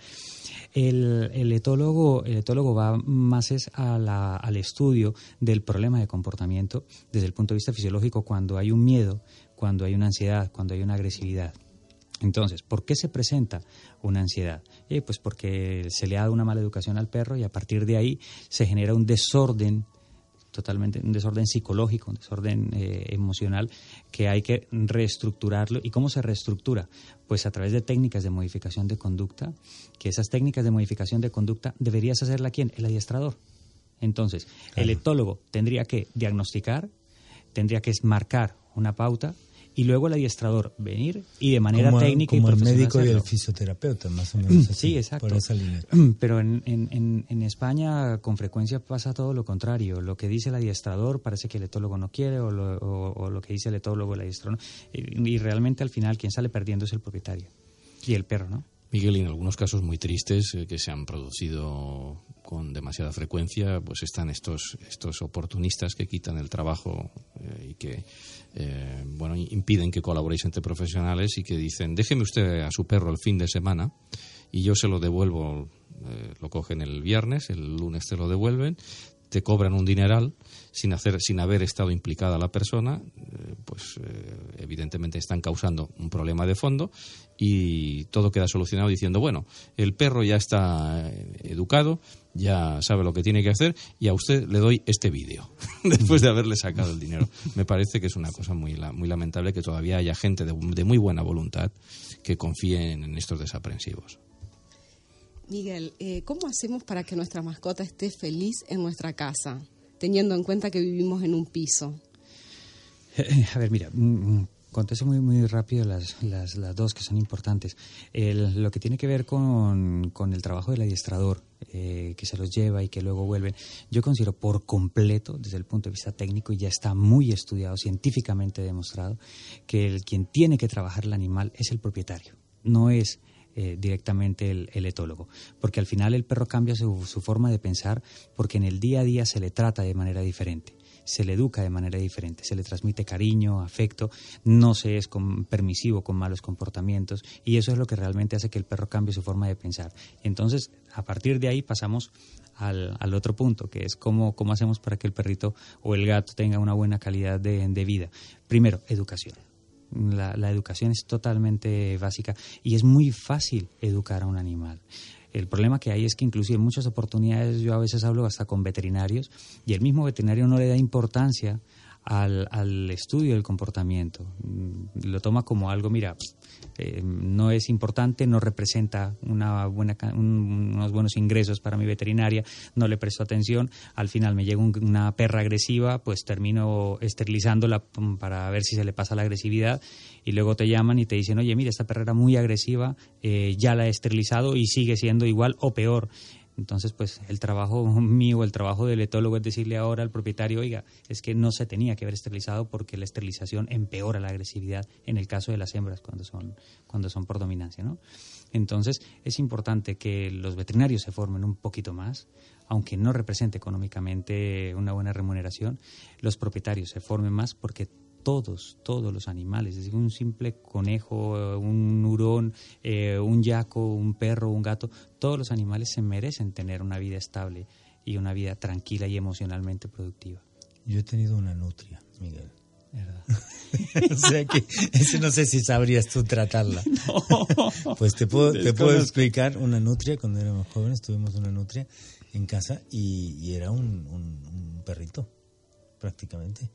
El, etólogo, el etólogo va más es al estudio del problema de comportamiento desde el punto de vista fisiológico cuando hay un miedo, cuando hay una ansiedad, cuando hay una agresividad. Entonces, ¿por qué se presenta una ansiedad? Eh, pues porque se le ha dado una mala educación al perro y a partir de ahí se genera un desorden totalmente un desorden psicológico, un desorden eh, emocional que hay que reestructurarlo. ¿Y cómo se reestructura? Pues a través de técnicas de modificación de conducta, que esas técnicas de modificación de conducta deberías hacerla quién? El adiestrador. Entonces, el etólogo tendría que diagnosticar, tendría que marcar una pauta y luego el adiestrador venir y de manera técnica como y el médico y el fisioterapeuta más o menos sí exacto. por esa línea. *clears throat* pero en, en, en, España con frecuencia pasa todo lo contrario. Lo que dice el adiestrador parece que el etólogo no quiere o lo, o, lo que dice el etólogo el adiestrador y, y realmente al final quien sale perdiendo es el propietario y el perro no Miguel, en algunos casos muy tristes eh, que se han producido con demasiada frecuencia, pues están estos, estos oportunistas que quitan el trabajo eh, y que eh, bueno, impiden que colaboréis entre profesionales y que dicen, déjeme usted a su perro el fin de semana y yo se lo devuelvo, lo cogen el viernes, el lunes te lo devuelven, te cobran un dineral sin hacer sin haber estado implicada la persona eh, pues eh, evidentemente están causando un problema de fondo y todo queda solucionado diciendo bueno el perro ya está eh, educado ya sabe lo que tiene que hacer y a usted le doy este vídeo *laughs* después de haberle sacado el dinero. Me parece que es una cosa muy muy lamentable que todavía haya gente de, de muy buena voluntad que confíe en estos desaprensivos Miguel, eh, ¿cómo hacemos para que nuestra mascota esté feliz en nuestra casa, teniendo en cuenta que vivimos en un piso? *laughs* A ver, mira, mm, mm, contesto muy, muy rápido las, las, las dos que son importantes. lo que tiene que ver con, con el trabajo del adiestrador, eh, que se los lleva y que luego vuelven, yo considero por completo, desde el punto de vista técnico, y ya está muy estudiado, científicamente demostrado, que el quien tiene que trabajar el animal es el propietario, no es eh, directamente el, etólogo. Porque al final el perro cambia su, forma de pensar porque en el día a día se le trata de manera diferente se le educa de manera diferente, se le transmite cariño, afecto, no se es permisivo con malos comportamientos y eso es lo que realmente hace que el perro cambie su forma de pensar. Entonces, a partir de ahí pasamos al, otro punto, que es cómo, cómo, hacemos para que el perrito o el gato tenga una buena calidad de vida. Primero, educación la, educación es totalmente básica y es muy fácil educar a un animal. El problema que hay es que inclusive en muchas oportunidades yo a veces hablo hasta con veterinarios y el mismo veterinario no le da importancia al, al estudio del comportamiento. Mm, lo toma como algo, mira, eh, no es importante, no representa una buena, unos buenos ingresos para mi veterinaria, no le presto atención, al final me llega una perra agresiva, pues termino esterilizándola para ver si se le pasa la agresividad y luego te llaman y te dicen, oye, mira, esta perra era muy agresiva, eh, ya la he esterilizado y sigue siendo igual o peor. Entonces, pues el trabajo *laughs* mío, el trabajo del etólogo es decirle ahora al propietario, oiga, es que no se tenía que haber esterilizado porque la esterilización empeora la agresividad en el caso de las hembras cuando son, cuando son por dominancia, ¿no? Entonces, es importante que los veterinarios se formen un poquito más, aunque no represente económicamente una buena remuneración, los propietarios se formen más porque todos, todos los animales, es decir, un simple conejo, un hurón, eh, un yaco, un perro, un gato, todos los animales se merecen tener una vida estable y una vida tranquila y emocionalmente productiva. Yo he tenido una nutria, Miguel. ¿Verdad? *laughs* o sea que ese no sé si sabrías tú tratarla. *laughs* pues te puedo, te puedo explicar una nutria. Cuando éramos jóvenes tuvimos una nutria en casa y, era un, un, perrito, prácticamente.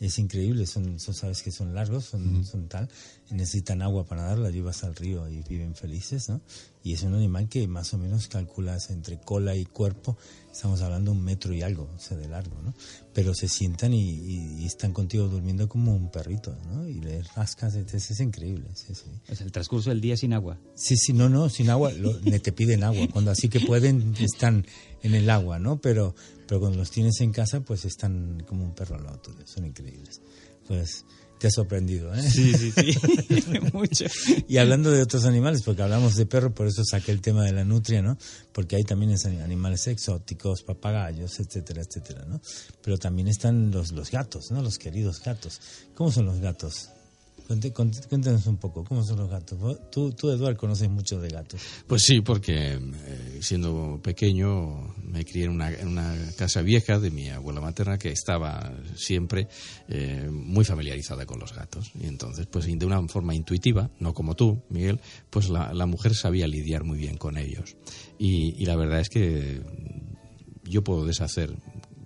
Es increíble, son, son, sabes que son largos, son, son tal, necesitan agua para nadar, la llevas al río y viven felices, ¿no? Y es un animal que más o menos calculas entre cola y cuerpo, estamos hablando un metro y algo, o sea, de largo, ¿no? Pero se sientan y, están contigo durmiendo como un perrito, ¿no? Y les rascas, es, es increíble, sí, sí. Es el transcurso del día sin agua. Sí, sí, no, no, sin agua, te piden agua, cuando así que pueden, están en el agua, ¿no? Pero, pero cuando los tienes en casa, pues están como un perro al lado tuyo, son increíbles. Pues te ha sorprendido, ¿eh? Sí, sí, sí, *laughs* mucho. Y hablando de otros animales, porque hablamos de perro, por eso saqué el tema de la nutria, ¿no? Porque hay también animales exóticos, papagayos, etcétera, etcétera, ¿no? Pero también están los, los gatos, ¿no? Los queridos gatos. ¿Cómo son los gatos? Cuéntanos un poco, ¿cómo son los gatos? Tú, tú Eduardo, conoces mucho de gatos. Pues sí, porque eh, siendo pequeño me crié en una, casa vieja de mi abuela materna que estaba siempre eh, muy familiarizada con los gatos. Y entonces, pues de una forma intuitiva, no como tú, Miguel, pues la, la mujer sabía lidiar muy bien con ellos. Y, y la verdad es que yo puedo deshacer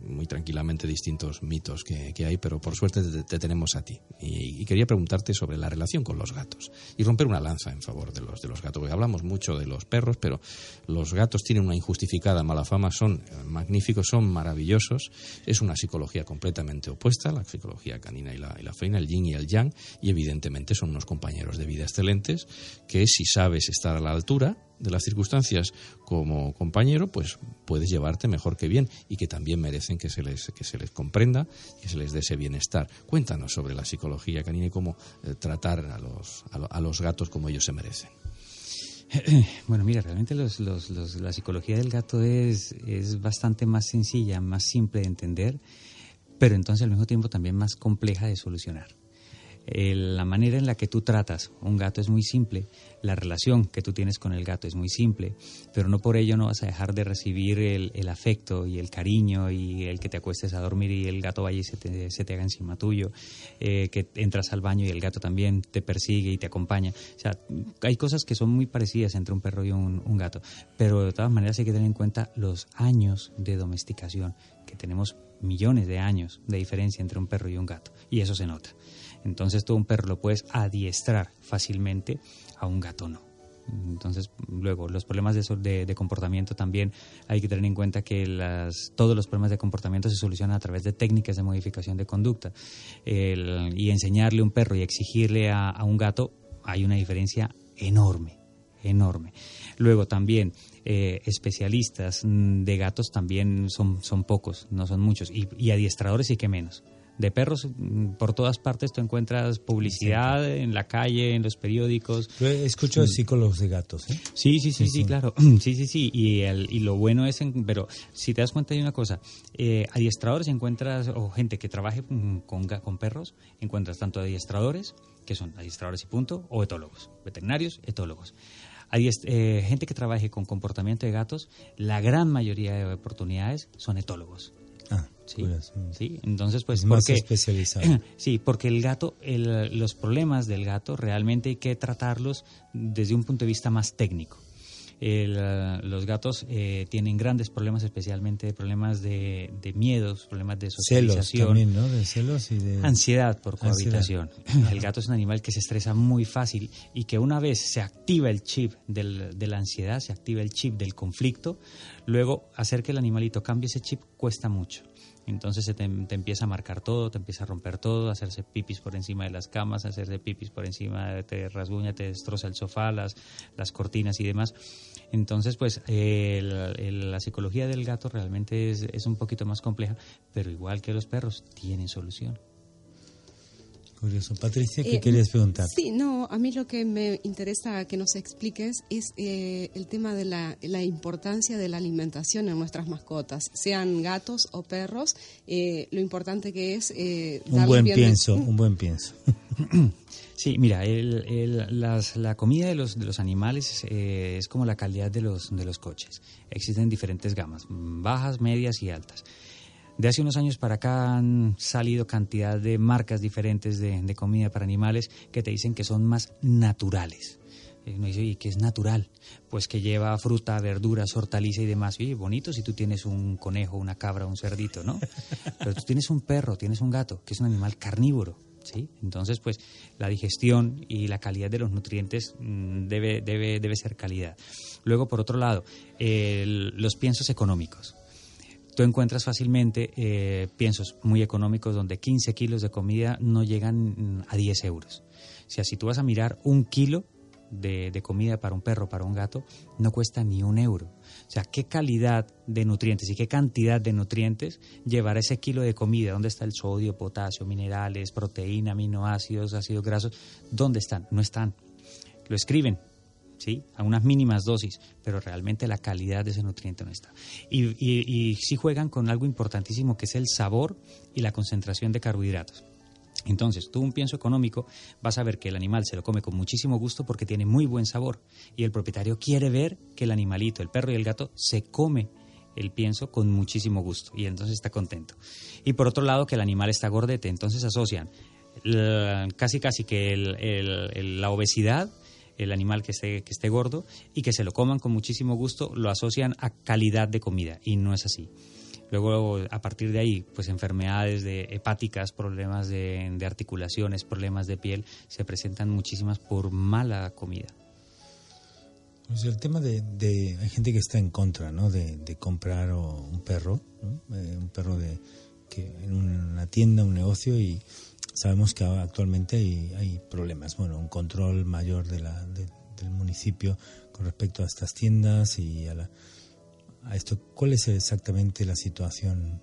muy tranquilamente distintos mitos que, hay, pero por suerte te, tenemos a ti. Y, quería preguntarte sobre la relación con los gatos y romper una lanza en favor de los, de los gatos, porque hablamos mucho de los perros, pero los gatos tienen una injustificada mala fama, son magníficos, son maravillosos, es una psicología completamente opuesta, la psicología canina y la, y la feina, el yin y el yang, y evidentemente son unos compañeros de vida excelentes que si sabes estar a la altura, de las circunstancias como compañero, pues puedes llevarte mejor que bien y que también merecen que se les, que se les comprenda, que se les dé ese bienestar. Cuéntanos sobre la psicología canina y cómo eh, tratar a los, a, los gatos como ellos se merecen. *clears throat* Bueno, mira, realmente los, los, la psicología del gato es, es bastante más sencilla, más simple de entender, pero entonces al mismo tiempo también más compleja de solucionar. La manera en la que tú tratas un gato es muy simple, la relación que tú tienes con el gato es muy simple, pero no por ello no vas a dejar de recibir el, afecto y el cariño y el que te acuestes a dormir y el gato vaya y se te, haga encima tuyo, eh, que entras al baño y el gato también te persigue y te acompaña. O sea, hay cosas que son muy parecidas entre un perro y un gato, pero de todas maneras hay que tener en cuenta los años de domesticación, que tenemos millones de años de diferencia entre un perro y un gato, y eso se nota. Entonces tú un perro lo puedes adiestrar fácilmente a un gato no. Entonces, luego, los problemas de, de, comportamiento también hay que tener en cuenta que las, todos los problemas de comportamiento se solucionan a través de técnicas de modificación de conducta. y enseñarle a un perro y exigirle a, un gato, hay una diferencia enorme, enorme. Luego también, eh, especialistas de gatos también son, son pocos, no son muchos, y, y adiestradores sí que menos de perros mm, por todas partes tú encuentras publicidad en la calle, en los periódicos. Yo escucho de psicólogos de gatos, ¿eh? Sí, sí, sí, sí, claro. *clears throat* Sí, sí, sí. Y, el, y lo bueno es, pero si te das cuenta hay una cosa, eh, adiestradores encuentras, o gente que trabaje con, con perros, encuentras tanto adiestradores, que son adiestradores y punto, o etólogos, veterinarios, etólogos. Eh, gente que trabaje con comportamiento de gatos, la gran mayoría de oportunidades son etólogos. Sí, sí. Entonces, pues, más especializado. *clears throat* Sí, porque el gato, los problemas del gato realmente hay que tratarlos desde un punto de vista más técnico. Eh, los gatos eh, tienen grandes problemas, especialmente problemas de, miedos, problemas de socialización. también, ¿no? De celos y de... Ansiedad por cohabitación. *clears throat* El gato es un animal que se estresa muy fácil y que una vez se activa el chip de la ansiedad, se activa el chip del conflicto, luego hacer que el animalito cambie ese chip cuesta mucho. Entonces se te, empieza a marcar todo, te empieza a romper todo, a hacerse pipis por encima de las camas, a hacerse pipis por encima, te rasguña, te destroza el sofá, las, las cortinas y demás. Entonces, pues la psicología del gato realmente es, un poquito más compleja, pero igual que los perros, tiene solución. Curioso. Patricia, ¿qué querías preguntar? Sí, no, a mí lo que me interesa que nos expliques es el tema de la, la, importancia de la alimentación en nuestras mascotas, sean gatos o perros, lo importante que es... un buen pienso, un buen pienso. Sí, mira, el, la comida de los, de los animales eh, es como la calidad de los, de los coches. Existen diferentes gamas, bajas, medias y altas. De hace unos años para acá han salido cantidad de marcas diferentes de, de comida para animales que te dicen que son más naturales. Eh, uno dice, ¿y qué es natural? Pues que lleva fruta, verduras, hortaliza y demás. Oye, bonito si tú tienes un conejo, una cabra, un cerdito, ¿no? *laughs* Pero tú tienes un perro, tienes un gato, que es un animal carnívoro. ¿sí? Entonces, pues la digestión y la calidad de los nutrientes mm, debe, debe, debe ser calidad. Luego, por otro lado, los piensos económicos. Tú encuentras fácilmente eh, piensos muy económicos donde 15 kilos de comida no llegan a 10 euros. O sea, si tú vas a mirar un kilo de, de, comida para un perro, para un gato, no cuesta ni un euro. O sea, ¿qué calidad de nutrientes y qué cantidad de nutrientes llevará ese kilo de comida? ¿Dónde está el sodio, potasio, minerales, proteína, aminoácidos, ácidos grasos? ¿Dónde están? No están. Lo escriben, ¿sí? A unas mínimas dosis, pero realmente la calidad de ese nutriente no está. Y, y, sí juegan con algo importantísimo que es el sabor y la concentración de carbohidratos. Entonces, tú un pienso económico, vas a ver que el animal se lo come con muchísimo gusto porque tiene muy buen sabor y el propietario quiere ver que el animalito, el perro y el gato, se come el pienso con muchísimo gusto y entonces está contento. Y por otro lado, que el animal está gordete, entonces asocian casi casi que la obesidad el animal que esté, que esté gordo y que se lo coman con muchísimo gusto, lo asocian a calidad de comida y no es así. Luego, a partir de ahí, pues enfermedades de hepáticas, problemas de, articulaciones, problemas de piel, se presentan muchísimas por mala comida. Pues el tema de, hay gente que está en contra, ¿no? De, comprar un perro, eh, un perro de en una tienda, un negocio y sabemos que actualmente hay, problemas. Bueno, un control mayor de la, del municipio con respecto a estas tiendas y a la a esto, ¿cuál es exactamente la situación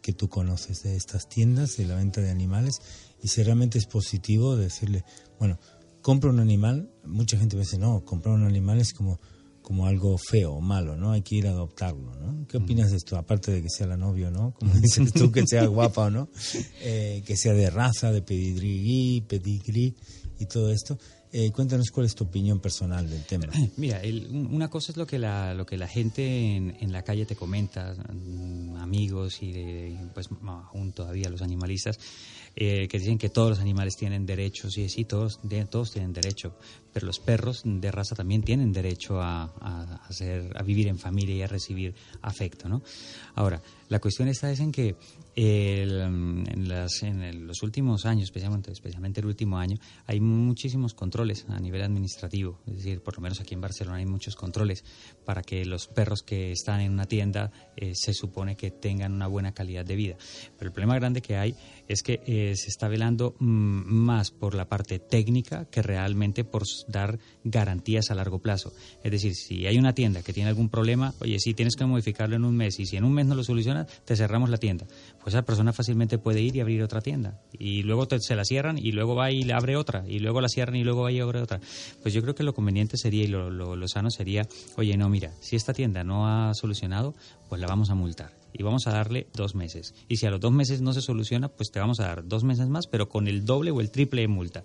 que tú conoces de estas tiendas de la venta de animales? Y si realmente es positivo decirle, bueno, compra un animal, mucha gente dice, no, comprar un animal es como, como algo feo o malo, ¿no? Hay que ir a adoptarlo, ¿no? ¿Qué opinas de esto? Aparte de que sea la novio, ¿no? Como dices tú, que sea *laughs* guapa o no, eh, que sea de raza, de pedigrí, pedigrí y todo esto. Eh, cuéntanos cuál es tu opinión personal del tema. *clears throat* Mira, una cosa es lo que la, lo que la gente en, la calle te comenta, mm, amigos y pues aún todavía los animalistas, eh, que dicen que todos los animales tienen derechos, y sí, todos, todos tienen derecho, pero los perros de raza también tienen derecho a, a, a vivir en familia y a recibir afecto, ¿no? Ahora, la cuestión está es en que en, las, en los últimos años, especialmente, especialmente el último año, hay muchísimos controles a nivel administrativo. Es decir, por lo menos aquí en Barcelona hay muchos controles para que los perros que están en una tienda eh, se supone que tengan una buena calidad de vida. Pero el problema grande que hay es que eh, se está velando mm, más por la parte técnica que realmente por dar garantías a largo plazo. Es decir, si hay una tienda que tiene algún problema, oye, si tienes que modificarlo en un mes y si en un mes no lo soluciona, te cerramos la tienda. Pues esa persona fácilmente puede ir y abrir otra tienda. Y luego se la cierran y luego va y abre otra. Y luego la cierran y luego va y abre otra. Pues yo creo que lo conveniente sería y lo, lo sano sería, oye, no, mira, si esta tienda no ha solucionado, pues la vamos a multar y vamos a darle dos meses. Y si a los dos meses no se soluciona, pues te vamos a dar dos meses más, pero con el doble o el triple de multa.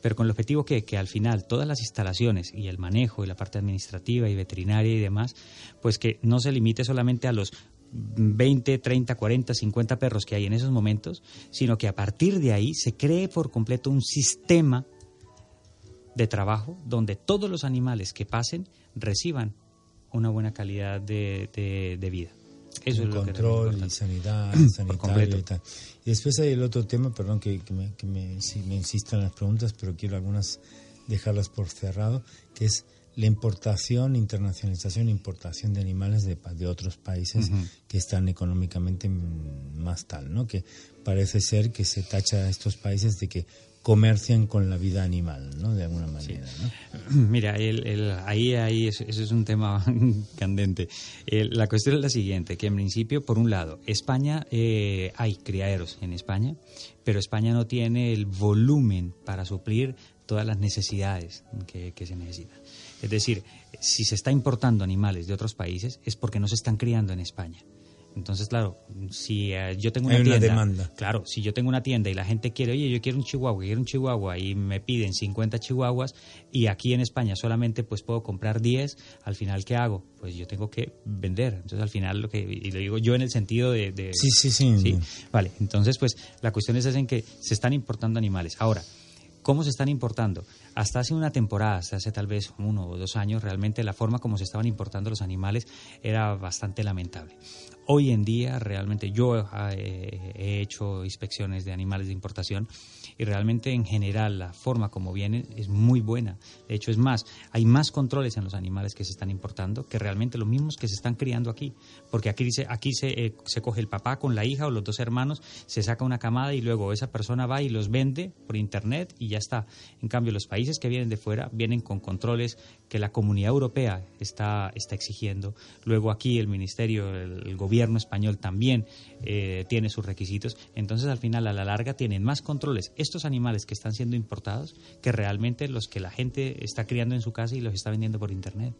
Pero con el objetivo que, que al final todas las instalaciones y el manejo y la parte administrativa y veterinaria y demás, pues que no se limite solamente a los 20, 30, 40, 50 perros que hay en esos momentos, sino que a partir de ahí se cree por completo un sistema de trabajo donde todos los animales que pasen reciban una buena calidad de, de vida. Eso es control y sanidad, sanitario y tal. Y después hay el otro tema, perdón que, me, que me, insistan las preguntas, pero quiero algunas dejarlas por cerrado, que es la importación, internacionalización, importación de animales de, de otros países que están económicamente más tal, ¿no? Que parece ser que se tacha a estos países de que comercian con la vida animal, ¿no? De alguna manera, *clears throat* Mira, ahí, ahí eso, es un tema *laughs* candente. la cuestión es la siguiente, que en principio, por un lado, España, eh, hay criaderos en España, pero España no tiene el volumen para suplir todas las necesidades que, que se necesitan. Es decir, si se está importando animales de otros países es porque no se están criando en España. Entonces, claro, si eh, yo tengo una tienda, demanda. claro, si yo tengo una tienda y la gente quiere, oye, yo quiero un chihuahua, quiero un chihuahua y me piden 50 chihuahuas y aquí en España solamente pues puedo comprar 10, al final ¿qué hago? Pues yo tengo que vender. Entonces, al final lo que y lo digo yo en el sentido de, sí, sí, sí, sí. Vale, entonces pues la cuestión es en que se están importando animales. Ahora, ¿cómo se están importando? hasta hace una temporada, hasta hace tal vez uno o dos años, realmente la forma como se estaban importando los animales era bastante lamentable. Hoy en día, realmente yo eh, he hecho inspecciones de animales de importación y realmente en general la forma como vienen es muy buena. De hecho, es más, hay más controles en los animales que se están importando que realmente los mismos que se están criando aquí. Porque aquí, se, aquí se, eh, se coge el papá con la hija o los dos hermanos, se saca una camada y luego esa persona va y los vende por internet y ya está. En cambio, los países que vienen de fuera vienen con controles que la comunidad europea está, está exigiendo. Luego aquí el ministerio, el, gobierno español también eh, tiene sus requisitos. Entonces al final a la larga tienen más controles estos animales que están siendo importados que realmente los que la gente está criando en su casa y los está vendiendo por internet.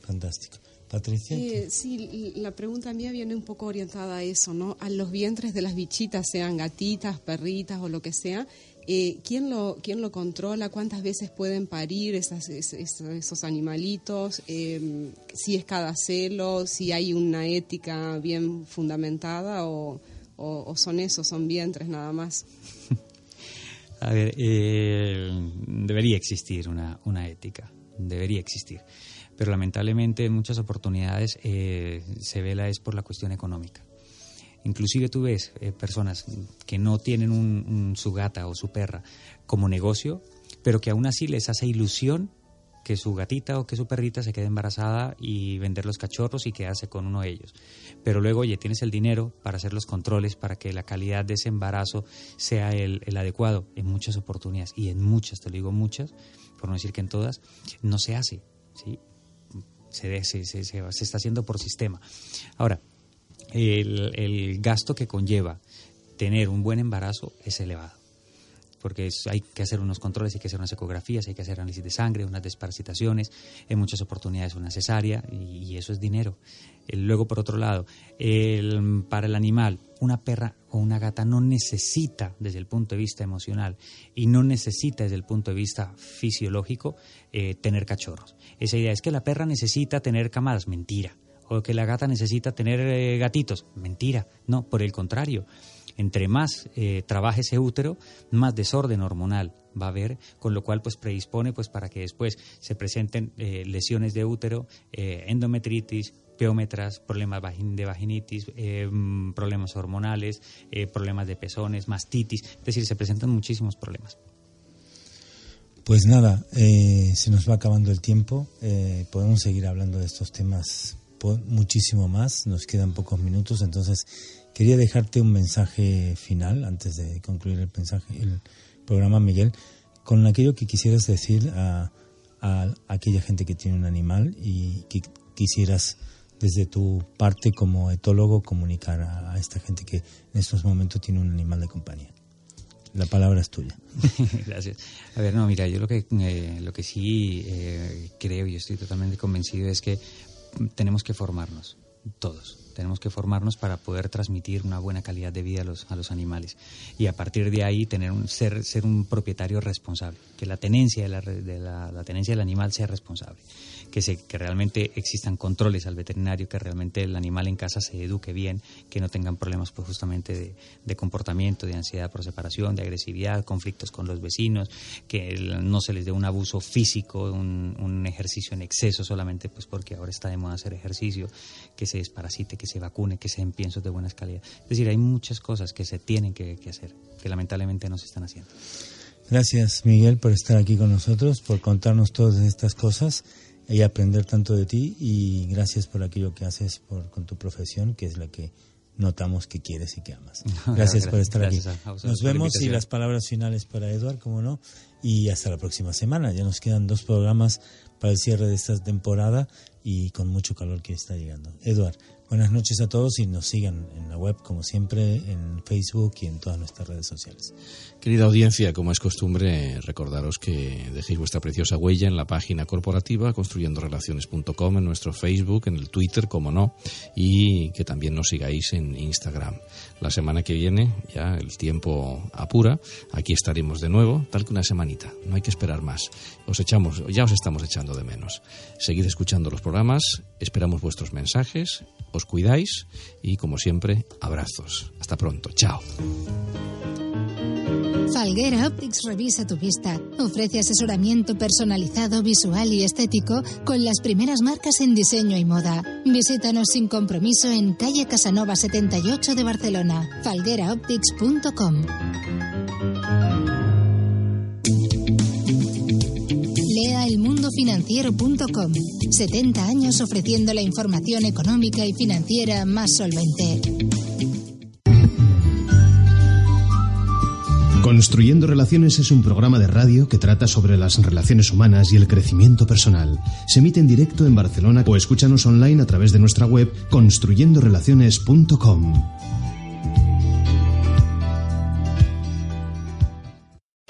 Fantástico. Patricia. Eh, sí, la pregunta mía viene un poco orientada a eso, ¿no? A los vientres de las bichitas, sean gatitas, perritas o lo que sea, eh, ¿quién, lo, ¿Quién lo controla? ¿Cuántas veces pueden parir esas, esos, animalitos? Eh, si es cada celo, si hay una ética bien fundamentada o, son esos, son vientres nada más. *laughs* A ver, eh, debería existir una, una, ética, debería existir. Pero lamentablemente en muchas oportunidades se vela es por la cuestión económica. Inclusive tú ves eh, personas que no tienen un, su gata o su perra como negocio, pero que aún así les hace ilusión que su gatita o que su perrita se quede embarazada y vender los cachorros y quedarse con uno de ellos. Pero luego, oye, tienes el dinero para hacer los controles, para que la calidad de ese embarazo sea el, adecuado. En muchas oportunidades, y en muchas, te lo digo muchas, por no decir que en todas, no se hace. ¿sí? Se, se, se, se está haciendo por sistema. Ahora, el, gasto que conlleva tener un buen embarazo es elevado porque hay que hacer unos controles, hay que hacer unas ecografías, hay que hacer análisis de sangre, unas desparasitaciones, en muchas oportunidades una cesárea y, eso es dinero. luego, por otro lado, para el animal, una perra o una gata no necesita desde el punto de vista emocional y no necesita desde el punto de vista fisiológico eh, tener cachorros. Esa idea es que la perra necesita tener camadas, mentira o que la gata necesita tener eh, gatitos. Mentira, no, por el contrario. Entre más eh, trabaje ese útero, más desorden hormonal va a haber, con lo cual pues predispone pues para que después se presenten eh, lesiones de útero, endometritis, peómetras, problemas de vaginitis, problemas hormonales, problemas de pezones, mastitis, es decir, se presentan muchísimos problemas. Pues nada, se nos va acabando el tiempo. podemos seguir hablando de estos temas muchísimo más, nos quedan pocos minutos, entonces quería dejarte un mensaje final antes de concluir el mensaje, el programa, Miguel, con aquello que quisieras decir a, aquella gente que tiene un animal y que quisieras desde tu parte como etólogo comunicar a, esta gente que en estos momentos tiene un animal de compañía. La palabra es tuya. *laughs* Gracias. A ver, no, mira, yo lo que, eh, lo que sí eh, creo y estoy totalmente convencido es que tenemos que formarnos, todos. Tenemos que formarnos para poder transmitir una buena calidad de vida a los, a los animales. Y a partir de ahí tener un, ser, ser un propietario responsable, que la tenencia, de la, de la tenencia del animal sea responsable que, se, que realmente existan controles al veterinario, que realmente el animal en casa se eduque bien, que no tengan problemas pues justamente de, comportamiento, de ansiedad por separación, de agresividad, conflictos con los vecinos, que no se les dé un abuso físico, un, un, ejercicio en exceso solamente pues porque ahora está de moda hacer ejercicio, que se desparasite, que se vacune, que se den piensos de buena calidad. Es decir, hay muchas cosas que se tienen que, que hacer, que lamentablemente no se están haciendo. Gracias, Miguel, por estar aquí con nosotros, por contarnos todas estas cosas y aprender tanto de ti y gracias por aquello que haces por, con tu profesión, que es la que notamos que quieres y que amas. *laughs* Gracias, por estar aquí. Nos vemos y las palabras finales para Eduard, como no, y hasta la próxima semana. Ya nos quedan dos programas para el cierre de esta temporada y con mucho calor que está llegando. Eduard, Buenas noches a todos y nos sigan en la web, como siempre, en Facebook y en todas nuestras redes sociales. Querida audiencia, como es costumbre, recordaros que dejéis vuestra preciosa huella en la página corporativa construyendorelaciones.com, en nuestro Facebook, en el Twitter, como no, y que también nos sigáis en Instagram. La semana que viene, ya el tiempo apura, aquí estaremos de nuevo, tal que una semanita, no hay que esperar más. Os echamos, ya os estamos echando de menos. Seguid escuchando los programas, esperamos vuestros mensajes os cuidáis y, como siempre, abrazos. Hasta pronto. Chao. Falguera Optics revisa tu vista. Ofrece asesoramiento personalizado, visual y estético con las primeras marcas en diseño y moda. Visítanos sin compromiso en calle Casanova 78 de Barcelona. falgueraoptics.com. elmundofinanciero.com. 70 años ofreciendo la información económica y financiera más solvente. Construyendo Relaciones es un programa de radio que trata sobre las relaciones humanas y el crecimiento personal. Se emite en directo en Barcelona o escúchanos online a través de nuestra web construyendorelaciones.com.